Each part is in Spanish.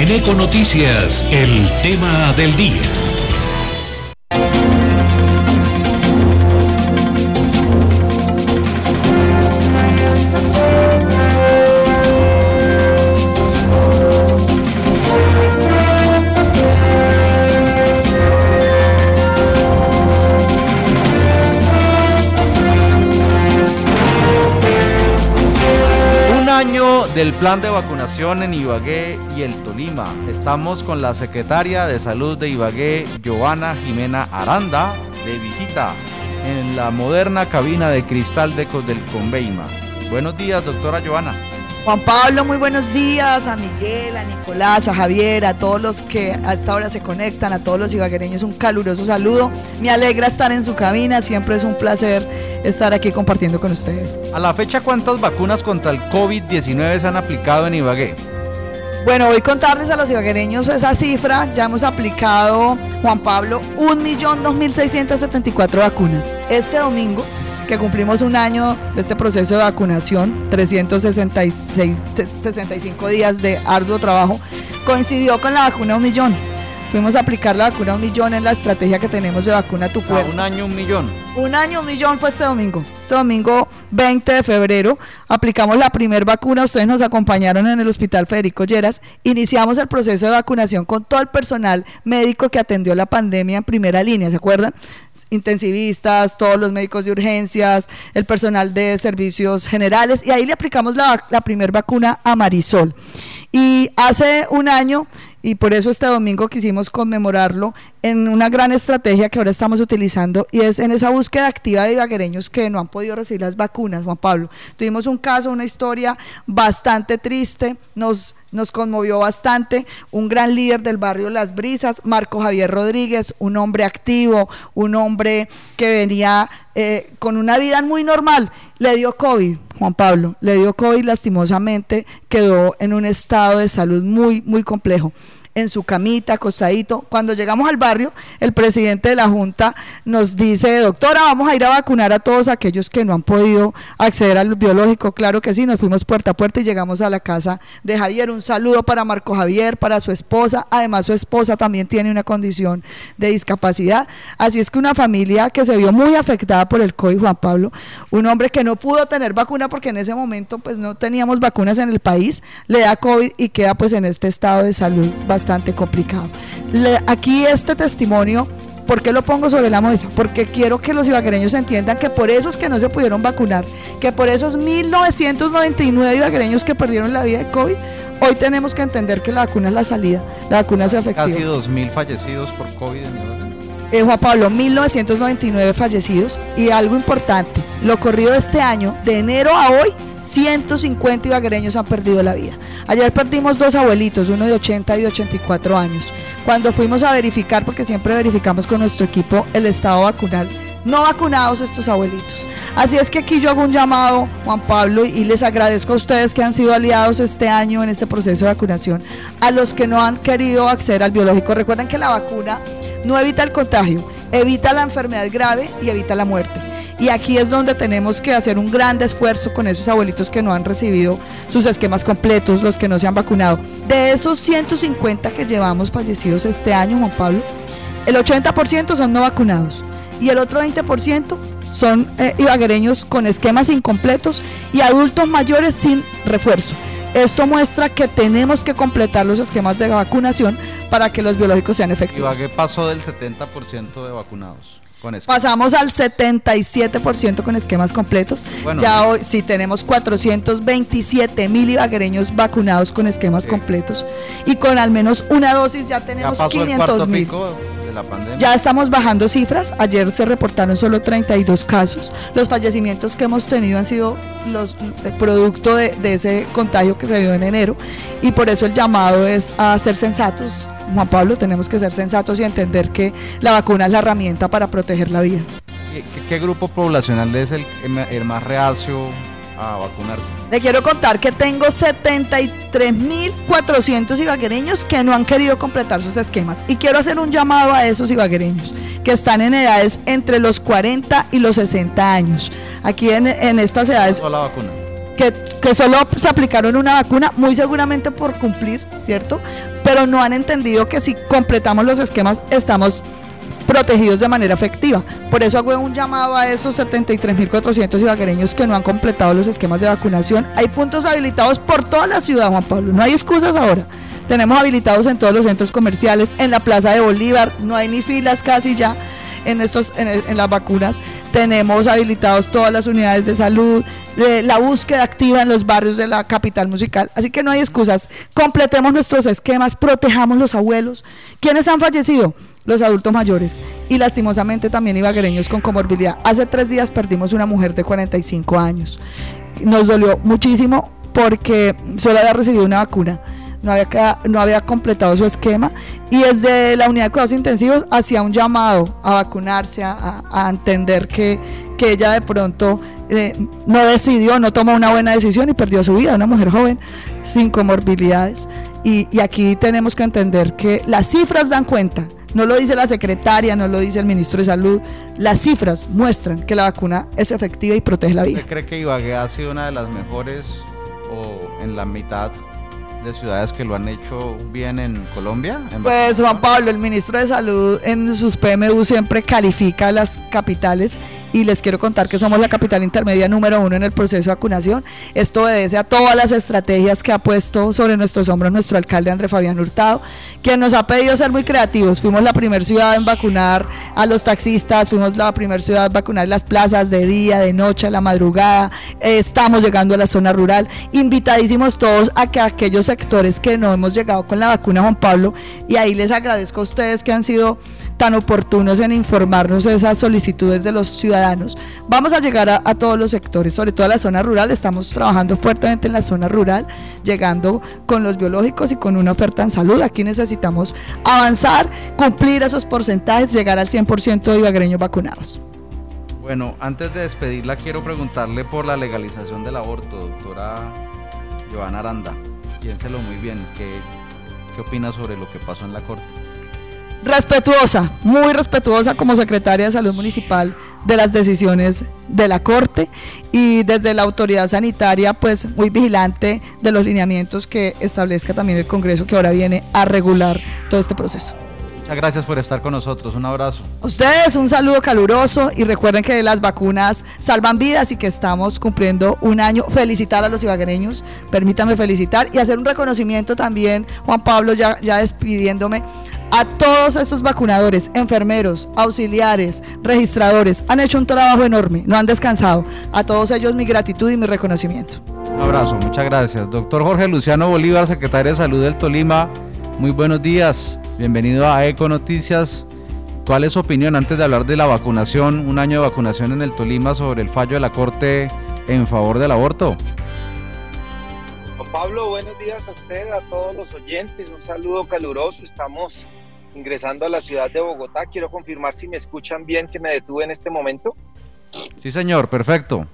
En Eco Noticias, el tema del día. Plan de vacunación en Ibagué y el Tolima. Estamos con la secretaria de Salud de Ibagué, Joana Jimena Aranda, de visita en la moderna cabina de cristal de, del Conveima. Buenos días, doctora Joana. Juan Pablo, muy buenos días, a Miguel, a Nicolás, a Javier, a todos los que a esta hora se conectan, a todos los ibaguereños, un caluroso saludo. Me alegra estar en su cabina, siempre es un placer estar aquí compartiendo con ustedes. A la fecha, ¿cuántas vacunas contra el COVID-19 se han aplicado en Ibagué? Bueno, voy a contarles a los ibaguereños esa cifra. Ya hemos aplicado, Juan Pablo, 1.2674 vacunas. Este domingo que cumplimos un año de este proceso de vacunación, 365 días de arduo trabajo, coincidió con la vacuna un millón. Fuimos a aplicar la vacuna un millón en la estrategia que tenemos de vacuna tu cuerpo. un año un millón. Un año un millón fue este domingo. Este domingo 20 de febrero aplicamos la primera vacuna. Ustedes nos acompañaron en el Hospital Federico Lleras. Iniciamos el proceso de vacunación con todo el personal médico que atendió la pandemia en primera línea. ¿Se acuerdan? Intensivistas, todos los médicos de urgencias, el personal de servicios generales, y ahí le aplicamos la, la primera vacuna a Marisol. Y hace un año y por eso este domingo quisimos conmemorarlo en una gran estrategia que ahora estamos utilizando y es en esa búsqueda activa de ibaguereños que no han podido recibir las vacunas, Juan Pablo. Tuvimos un caso, una historia bastante triste, nos, nos conmovió bastante, un gran líder del barrio Las Brisas, Marco Javier Rodríguez, un hombre activo, un hombre que venía eh, con una vida muy normal, le dio COVID, Juan Pablo, le dio COVID lastimosamente, quedó en un estado de salud muy, muy complejo en su camita, acostadito. Cuando llegamos al barrio, el presidente de la Junta nos dice, doctora, vamos a ir a vacunar a todos aquellos que no han podido acceder al biológico. Claro que sí, nos fuimos puerta a puerta y llegamos a la casa de Javier. Un saludo para Marco Javier, para su esposa. Además, su esposa también tiene una condición de discapacidad. Así es que una familia que se vio muy afectada por el COVID, Juan Pablo, un hombre que no pudo tener vacuna porque en ese momento pues no teníamos vacunas en el país, le da COVID y queda pues en este estado de salud complicado. aquí este testimonio ¿Por qué lo pongo sobre la mesa? Porque quiero que los ibaguereños entiendan que por esos que no se pudieron vacunar, que por esos 1999 ibaguereños que perdieron la vida de COVID, hoy tenemos que entender que la vacuna es la salida, la vacuna es efectiva. Casi 2.000 fallecidos por COVID en eh, Juan Pablo, 1999 fallecidos y algo importante, lo corrido de este año, de enero a hoy, 150 ibaguereños han perdido la vida. Ayer perdimos dos abuelitos, uno de 80 y de 84 años. Cuando fuimos a verificar, porque siempre verificamos con nuestro equipo el estado vacunal, no vacunados estos abuelitos. Así es que aquí yo hago un llamado, Juan Pablo, y les agradezco a ustedes que han sido aliados este año en este proceso de vacunación, a los que no han querido acceder al biológico. Recuerden que la vacuna no evita el contagio, evita la enfermedad grave y evita la muerte. Y aquí es donde tenemos que hacer un gran esfuerzo con esos abuelitos que no han recibido sus esquemas completos, los que no se han vacunado. De esos 150 que llevamos fallecidos este año, Juan Pablo, el 80% son no vacunados y el otro 20% son eh, ibaguereños con esquemas incompletos y adultos mayores sin refuerzo. Esto muestra que tenemos que completar los esquemas de vacunación para que los biológicos sean efectivos. Ibagué pasó del 70% de vacunados. Pasamos al 77% con esquemas completos. ya hoy sí tenemos 427 mil ibaguereños vacunados con esquemas completos. Y con al menos una dosis ya tenemos 500 mil. Ya estamos bajando cifras. Ayer se reportaron solo 32 casos. Los fallecimientos que hemos tenido han sido los el producto de, de ese contagio que se dio en enero. Y por eso el llamado es a ser sensatos Juan Pablo, tenemos que ser sensatos y entender que la vacuna es la herramienta para proteger la vida. ¿Qué, grupo poblacional es el, el más reacio a vacunarse? Le quiero contar que tengo 73.400 ibaguereños que no han querido completar sus esquemas. Y quiero hacer un llamado a esos ibaguereños que están en edades entre los 40 y los 60 años. Aquí en, en estas edades... la vacuna? que, que solo se aplicaron una vacuna, muy seguramente por cumplir, ¿cierto? Pero no han entendido que si completamos los esquemas estamos protegidos de manera efectiva. Por eso hago un llamado a esos 73.400 ibaguereños que no han completado los esquemas de vacunación. Hay puntos habilitados por toda la ciudad, Juan Pablo. No hay excusas ahora. Tenemos habilitados en todos los centros comerciales, en la Plaza de Bolívar, no hay ni filas casi ya en, estos, en, las vacunas. Tenemos habilitados todas las unidades de salud, la búsqueda activa en los barrios de la capital musical. Así que no hay excusas. Completemos nuestros esquemas, protejamos los abuelos. ¿Quiénes han fallecido? Los adultos mayores y lastimosamente también ibaguereños con comorbilidad. Hace tres días perdimos una mujer de 45 años. Nos dolió muchísimo porque solo había recibido una vacuna, no había, no había completado su esquema y desde la unidad de cuidados intensivos hacía un llamado a vacunarse, a, entender que, que, ella de pronto eh, no decidió, no tomó una buena decisión y perdió su vida, una mujer joven sin comorbilidades. Y, y aquí tenemos que entender que las cifras dan cuenta no lo dice la secretaria, no lo dice el ministro de Salud. Las cifras muestran que la vacuna es efectiva y protege la vida. ¿Usted cree que Ibagué ha sido una de las mejores o en la mitad de ciudades que lo han hecho bien en Colombia? pues Juan Pablo, el ministro de Salud en sus PMU siempre califica las capitales y les quiero contar que somos la capital intermedia número uno en el proceso de vacunación. Esto obedece a todas las estrategias que ha puesto sobre nuestros hombros nuestro alcalde André Fabián Hurtado, quien nos ha pedido ser muy creativos. Fuimos la primera ciudad en vacunar a los taxistas, fuimos la primera ciudad en vacunar las plazas de día, de noche, a la madrugada. estamos llegando a la zona rural. Invitadísimos todos a que aquellos sectores que no hemos llegado con la vacuna, Juan Pablo, y ahí les agradezco a ustedes que han sido tan oportunos en informarnos de esas solicitudes de los ciudadanos. Vamos a llegar a, todos los sectores, sobre todo a la zona rural. Estamos trabajando fuertemente en la zona rural, llegando con los biológicos y con una oferta en salud. Aquí necesitamos avanzar, cumplir esos porcentajes, llegar al 100% de ibagreños vacunados. Bueno, antes de despedirla, quiero preguntarle por la legalización del aborto, doctora Joana Aranda. Piénselo muy bien, ¿qué, qué opina sobre lo que pasó en la Corte? respetuosa, muy respetuosa como secretaria de salud municipal de las decisiones de la Corte y desde la autoridad sanitaria pues muy vigilante de los lineamientos que establezca también el Congreso que ahora viene a regular todo este proceso. Muchas gracias por estar con nosotros. Un abrazo. ustedes un saludo caluroso y recuerden que las vacunas salvan vidas y que estamos cumpliendo un año. Felicitar a los ibaguereños, permítame felicitar y hacer un reconocimiento también, Juan Pablo, ya, ya despidiéndome, a todos estos vacunadores, enfermeros, auxiliares, registradores. Han hecho un trabajo enorme, no han descansado. A todos ellos mi gratitud y mi reconocimiento. Un abrazo, muchas gracias. Doctor Jorge Luciano Bolívar, secretario de Salud del Tolima. Muy buenos días. Bienvenido a Eco Noticias. ¿Cuál es su opinión antes de hablar de la vacunación, un año de vacunación en el Tolima sobre el fallo de la Corte en favor del aborto? Juan Pablo, buenos días a usted, a todos los oyentes. Un saludo caluroso. Estamos ingresando a la ciudad de Bogotá. Quiero confirmar si me escuchan bien que me detuve en este momento. Sí, señor, perfecto.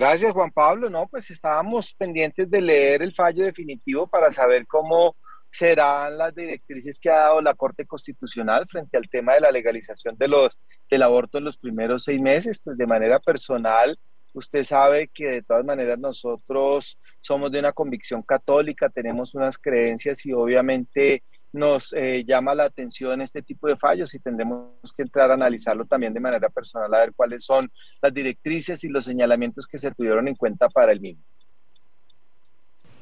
Gracias, Juan Pablo. No, pues estábamos pendientes de leer el fallo definitivo para saber cómo serán las directrices que ha dado la Corte Constitucional frente al tema de la legalización de los, del aborto en los primeros seis meses. Pues de manera personal, usted sabe que de todas maneras nosotros somos de una convicción católica, tenemos unas creencias y obviamente nos eh, llama la atención este tipo de fallos y tendremos que entrar a analizarlo también de manera personal a ver cuáles son las directrices y los señalamientos que se tuvieron en cuenta para el mismo.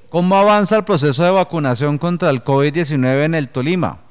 ¿Cómo avanza el proceso de vacunación contra el COVID-19 en el Tolima?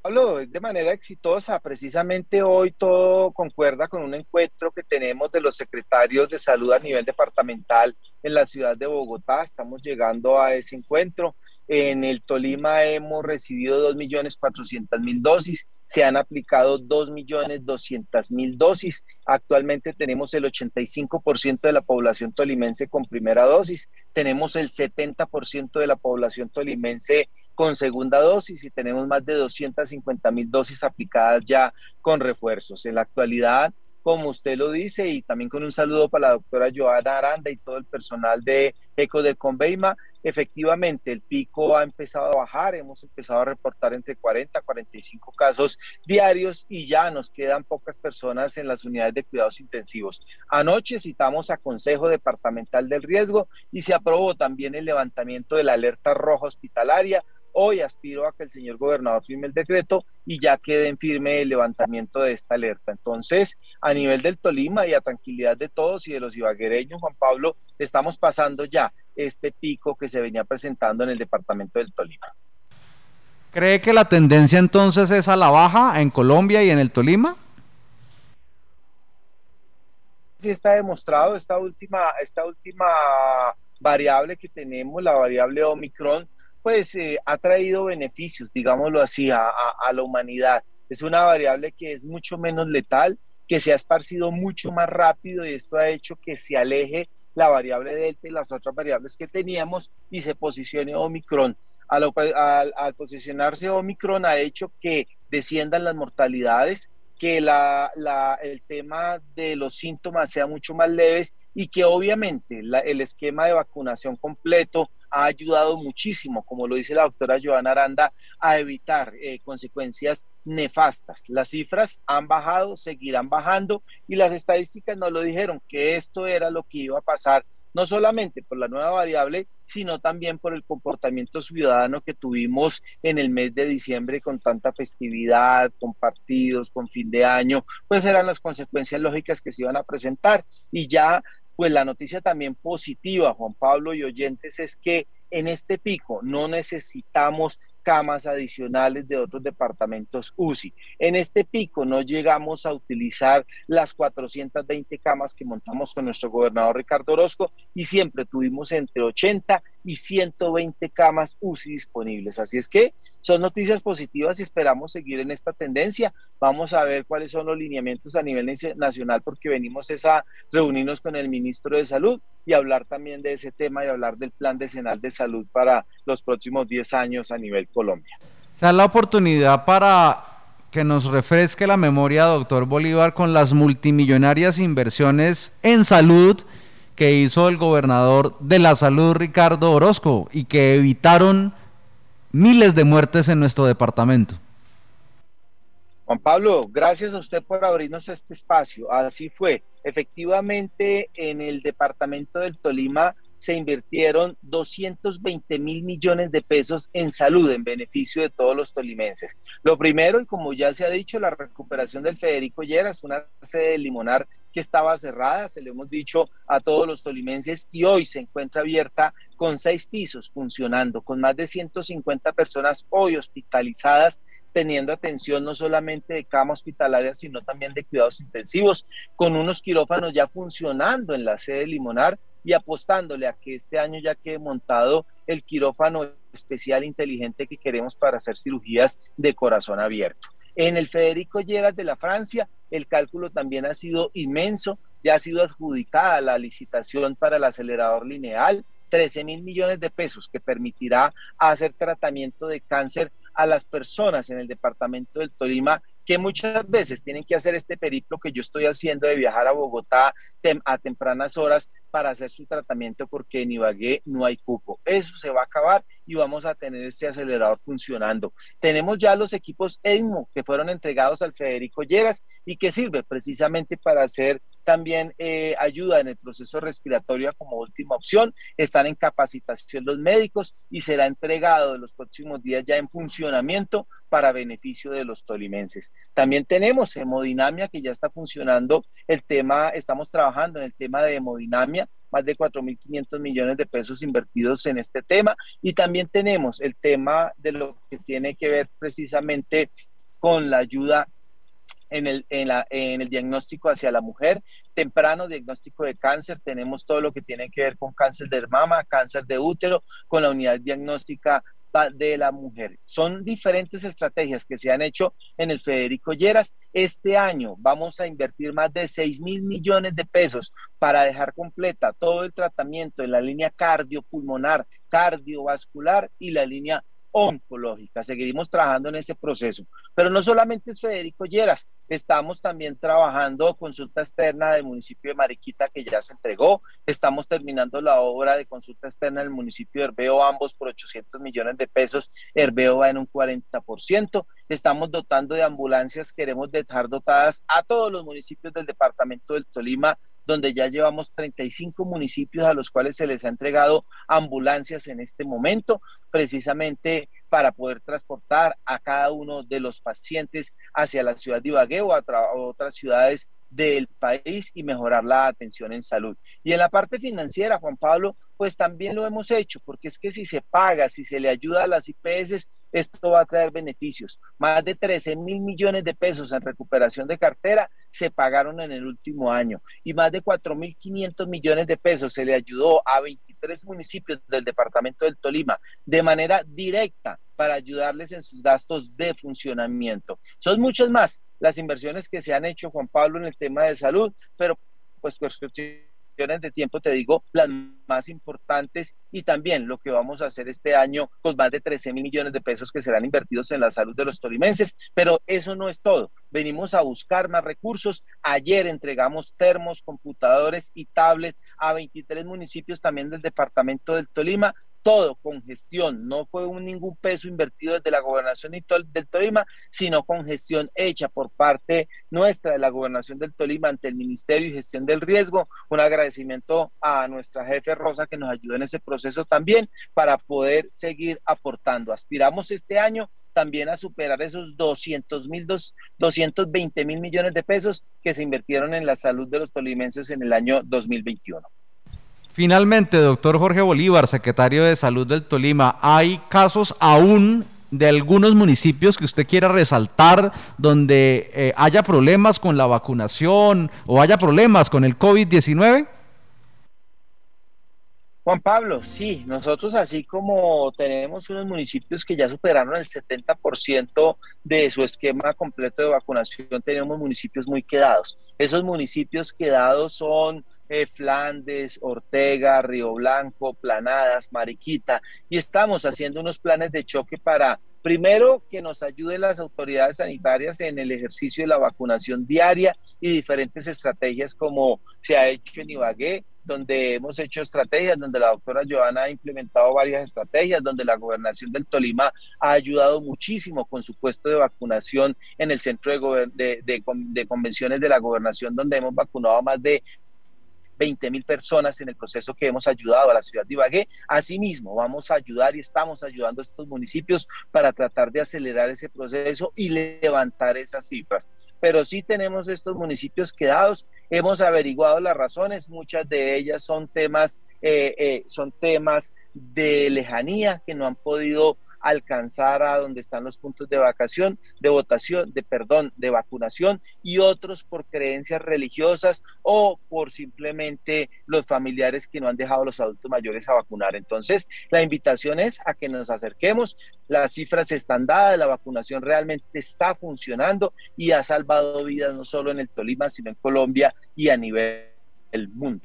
Pablo, de manera exitosa. Precisamente hoy todo concuerda con un encuentro que tenemos de los secretarios de salud a nivel departamental en la ciudad de Bogotá. Estamos llegando a ese encuentro. En el Tolima hemos recibido 2.400.000 dosis, se han aplicado 2.200.000 dosis. Actualmente tenemos el 85% de la población tolimense con primera dosis, tenemos el 70% de la población tolimense con segunda dosis y tenemos más de 250.000 dosis aplicadas ya con refuerzos. En la actualidad, como usted lo dice, y también con un saludo para la doctora Joana Aranda y todo el personal de ECO del Conveima, efectivamente el pico ha empezado a bajar, hemos empezado a reportar entre 40 a 45 casos diarios y ya nos quedan pocas personas en las unidades de cuidados intensivos. Anoche citamos a Consejo Departamental del Riesgo y se aprobó también el levantamiento de la alerta roja hospitalaria Hoy aspiro a que el señor gobernador firme el decreto y ya quede en firme el levantamiento de esta alerta. Entonces, a nivel del Tolima y a tranquilidad de todos y de los ibaguereños, Juan Pablo, estamos pasando ya este pico que se venía presentando en el departamento del Tolima. ¿Cree que la tendencia entonces es a la baja en Colombia y en el Tolima? Sí está demostrado esta última, esta última variable que tenemos, la variable Omicron, pues eh, ha traído beneficios, digámoslo así, a, la humanidad. Es una variable que es mucho menos letal, que se ha esparcido mucho más rápido y esto ha hecho que se aleje la variable delta y las otras variables que teníamos y se posicione Omicron. Al, posicionarse Omicron ha hecho que desciendan las mortalidades, que el tema de los síntomas sea mucho más leves y que obviamente el esquema de vacunación completo, ha ayudado muchísimo, como lo dice la doctora Joana Aranda, a evitar eh, consecuencias nefastas. Las cifras han bajado, seguirán bajando y las estadísticas nos lo dijeron, que esto era lo que iba a pasar, no solamente por la nueva variable, sino también por el comportamiento ciudadano que tuvimos en el mes de diciembre con tanta festividad, con partidos, con fin de año, pues eran las consecuencias lógicas que se iban a presentar y ya pues la noticia también positiva, Juan Pablo y oyentes, es que en este pico no necesitamos camas adicionales de otros departamentos UCI. En este pico no llegamos a utilizar las 420 camas que montamos con nuestro gobernador Ricardo Orozco y siempre tuvimos entre 80 y 120 camas UCI disponibles. Así es que son noticias positivas y esperamos seguir en esta tendencia. Vamos a ver cuáles son los lineamientos a nivel nacional porque venimos a reunirnos con el ministro de Salud y hablar también de ese tema y hablar del plan decenal de salud para los próximos 10 años a nivel Colombia. Se da la oportunidad para que nos refresque la memoria, doctor Bolívar, con las multimillonarias inversiones en salud que hizo el gobernador de la salud, Ricardo Orozco, y que evitaron miles de muertes en nuestro departamento. Juan Pablo, gracias a usted por abrirnos este espacio. Así fue. Efectivamente, en el departamento del Tolima se invirtieron 220 mil millones de pesos en salud en beneficio de todos los tolimenses. Lo primero, y como ya se ha dicho, la recuperación del Federico Lleras, una sede de limonar que estaba cerrada, se lo hemos dicho a todos los tolimenses, y hoy se encuentra abierta con seis pisos funcionando, con más de 150 personas hoy hospitalizadas teniendo atención no solamente de cama hospitalaria, sino también de cuidados intensivos, con unos quirófanos ya funcionando en la sede de Limonar y apostándole a que este año ya quede montado el quirófano especial inteligente que queremos para hacer cirugías de corazón abierto. En el Federico Lleras de la Francia, el cálculo también ha sido inmenso, ya ha sido adjudicada la licitación para el acelerador lineal, 13 mil millones de pesos que permitirá hacer tratamiento de cáncer a las personas en el departamento del Tolima que muchas veces tienen que hacer este periplo que yo estoy haciendo de viajar a Bogotá a tempranas horas para hacer su tratamiento porque en Ibagué no hay cupo. Eso se va a acabar y vamos a tener este acelerador funcionando. Tenemos ya los equipos ESMO que fueron entregados al Federico Lleras y que sirve precisamente para hacer también eh, ayuda en el proceso respiratorio como última opción. Están en capacitación los médicos y será entregado en los próximos días ya en funcionamiento para beneficio de los tolimenses. También tenemos hemodinamia que ya está funcionando el tema, estamos trabajando en el tema de hemodinamia, más de 4.500 millones de pesos invertidos en este tema. Y también tenemos el tema de lo que tiene que ver precisamente con la ayuda en el, en, la, en el diagnóstico hacia la mujer, temprano diagnóstico de cáncer, tenemos todo lo que tiene que ver con cáncer de mama, cáncer de útero, con la unidad diagnóstica de la mujer. Son diferentes estrategias que se han hecho en el Federico Lleras. Este año vamos a invertir más de 6 mil millones de pesos para dejar completa todo el tratamiento en la línea cardiopulmonar, cardiovascular y la línea oncológica. Seguiremos trabajando en ese proceso. Pero no solamente es Federico Lleras, estamos también trabajando consulta externa del municipio de Mariquita que ya se entregó. Estamos terminando la obra de consulta externa del municipio de Herbeo, ambos por 800 millones de pesos. Herbeo va en un 40%. Estamos dotando de ambulancias, queremos dejar dotadas a todos los municipios del departamento del Tolima donde ya llevamos 35 municipios a los cuales se les ha entregado ambulancias en este momento, precisamente para poder transportar a cada uno de los pacientes hacia la ciudad de Ibagué o a, otras ciudades del país y mejorar la atención en salud. Y en la parte financiera, Juan Pablo, pues también lo hemos hecho, porque es que si se paga, si se le ayuda a las IPS, esto va a traer beneficios. Más de 13 mil millones de pesos en recuperación de cartera se pagaron en el último año y más de 4 mil 500 millones de pesos se le ayudó a 23 municipios del departamento del Tolima de manera directa para ayudarles en sus gastos de funcionamiento. Son muchas más las inversiones que se han hecho, Juan Pablo, en el tema de salud, pero pues de tiempo, te digo, las más importantes y también lo que vamos a hacer este año con más de 13 mil millones de pesos que serán invertidos en la salud de los tolimenses. Pero eso no es todo. Venimos a buscar más recursos. Ayer entregamos termos, computadores y tablets a 23 municipios también del departamento del Tolima todo con gestión, no fue un, ningún peso invertido desde la gobernación del Tolima, sino con gestión hecha por parte nuestra de la gobernación del Tolima ante el Ministerio y Gestión del Riesgo. Un agradecimiento a nuestra jefe Rosa que nos ayudó en ese proceso también para poder seguir aportando. Aspiramos este año también a superar esos 200 mil, 220 mil millones de pesos que se invirtieron en la salud de los tolimenses en el año 2021. Finalmente, doctor Jorge Bolívar, secretario de Salud del Tolima, ¿hay casos aún de algunos municipios que usted quiera resaltar donde eh, haya problemas con la vacunación o haya problemas con el COVID-19? Juan Pablo, sí, nosotros así como tenemos unos municipios que ya superaron el 70% de su esquema completo de vacunación, tenemos municipios muy quedados. Esos municipios quedados son eh, Flandes, Ortega, Río Blanco, Planadas, Mariquita, y estamos haciendo unos planes de choque para, primero, que nos ayuden las autoridades sanitarias en el ejercicio de la vacunación diaria y diferentes estrategias como se ha hecho en Ibagué, donde hemos hecho estrategias, donde la doctora Joana ha implementado varias estrategias, donde la gobernación del Tolima ha ayudado muchísimo con su puesto de vacunación en el centro de, de convenciones de la gobernación, donde hemos vacunado a más de 20 mil personas en el proceso que hemos ayudado a la ciudad de Ibagué. Asimismo, vamos a ayudar y estamos ayudando a estos municipios para tratar de acelerar ese proceso y levantar esas cifras. Pero sí tenemos estos municipios quedados, hemos averiguado las razones, muchas de ellas son temas, eh, eh, son temas de lejanía que no han podido alcanzar a donde están los puntos de vacación, de votación, de perdón, de vacunación y otros por creencias religiosas o por simplemente los familiares que no han dejado a los adultos mayores a vacunar. Entonces, la invitación es a que nos acerquemos, las cifras están dadas, la vacunación realmente está funcionando y ha salvado vidas no solo en el Tolima, sino en Colombia y a nivel del mundo.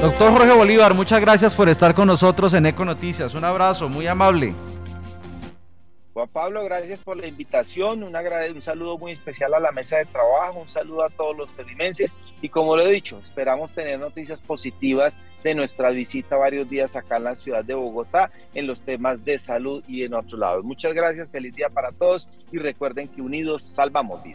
Doctor Jorge Bolívar, muchas gracias por estar con nosotros en Eco Noticias. Un abrazo, muy amable. Juan Pablo, gracias por la invitación, un, saludo muy especial a la mesa de trabajo, un saludo a todos los telimenses y como lo he dicho, esperamos tener noticias positivas de nuestra visita varios días acá en la ciudad de Bogotá en los temas de salud y en otros lados. Muchas gracias, feliz día para todos y recuerden que unidos salvamos vidas.